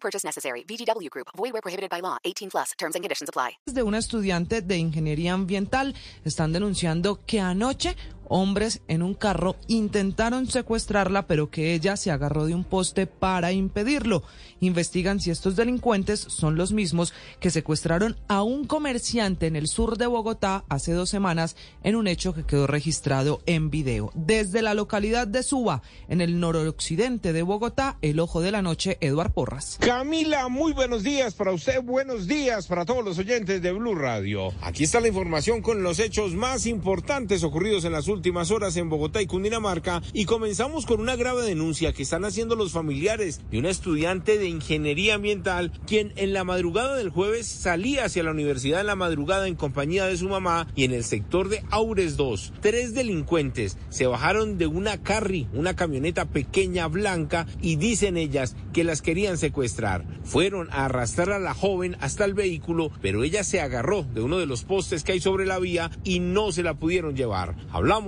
Purchase necessary. VGW Group. Void where prohibited by law. 18 plus. Terms and conditions apply. De estudiante de ingeniería ambiental están denunciando que anoche hombres en un carro intentaron secuestrarla, pero que ella se agarró de un poste para impedirlo. Investigan si estos delincuentes son los mismos que secuestraron a un comerciante en el sur de Bogotá hace dos semanas en un hecho que quedó registrado en video. Desde la localidad de Suba, en el noroccidente de Bogotá, el ojo de la noche, Eduard Porras. Camila, muy buenos días para usted, buenos días para todos los oyentes de Blue Radio. Aquí está la información con los hechos más importantes ocurridos en las últimas últimas horas en Bogotá y Cundinamarca y comenzamos con una grave denuncia que están haciendo los familiares de una estudiante de ingeniería ambiental quien en la madrugada del jueves salía hacia la universidad en la madrugada en compañía de su mamá y en el sector de Aures 2. Tres delincuentes se bajaron de una carry, una camioneta pequeña blanca y dicen ellas que las querían secuestrar. Fueron a arrastrar a la joven hasta el vehículo, pero ella se agarró de uno de los postes que hay sobre la vía y no se la pudieron llevar. Hablamos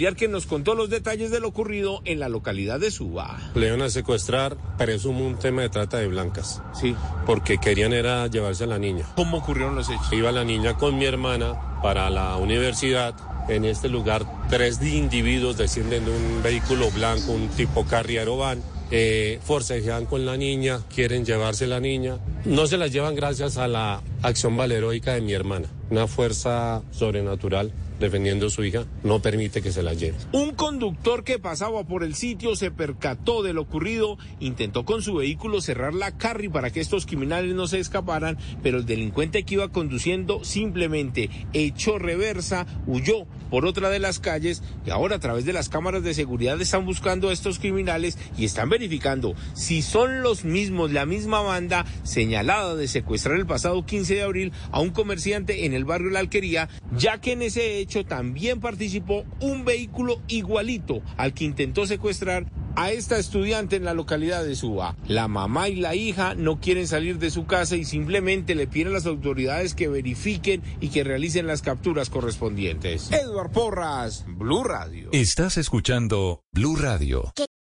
Que nos contó los detalles de lo ocurrido en la localidad de Suba. Le iban a secuestrar, presumo un tema de trata de blancas. Sí. Porque querían era llevarse a la niña. ¿Cómo ocurrieron los hechos? Iba la niña con mi hermana para la universidad. En este lugar, tres individuos descienden de un vehículo blanco, un tipo carriero van. Eh, forcejean con la niña, quieren llevarse la niña. No se la llevan gracias a la acción valeroica de mi hermana, una fuerza sobrenatural defendiendo a su hija, no permite que se la lleve. Un conductor que pasaba por el sitio se percató de lo ocurrido, intentó con su vehículo cerrar la carry para que estos criminales no se escaparan, pero el delincuente que iba conduciendo simplemente echó reversa, huyó por otra de las calles y ahora a través de las cámaras de seguridad están buscando a estos criminales y están verificando si son los mismos, la misma banda señalada de secuestrar el pasado 15 de abril a un comerciante en el barrio La Alquería, ya que en ese hecho también participó un vehículo igualito al que intentó secuestrar a esta estudiante en la localidad de Suba. La mamá y la hija no quieren salir de su casa y simplemente le piden a las autoridades que verifiquen y que realicen las capturas correspondientes. Edward Porras, Blue Radio. Estás escuchando Blue Radio.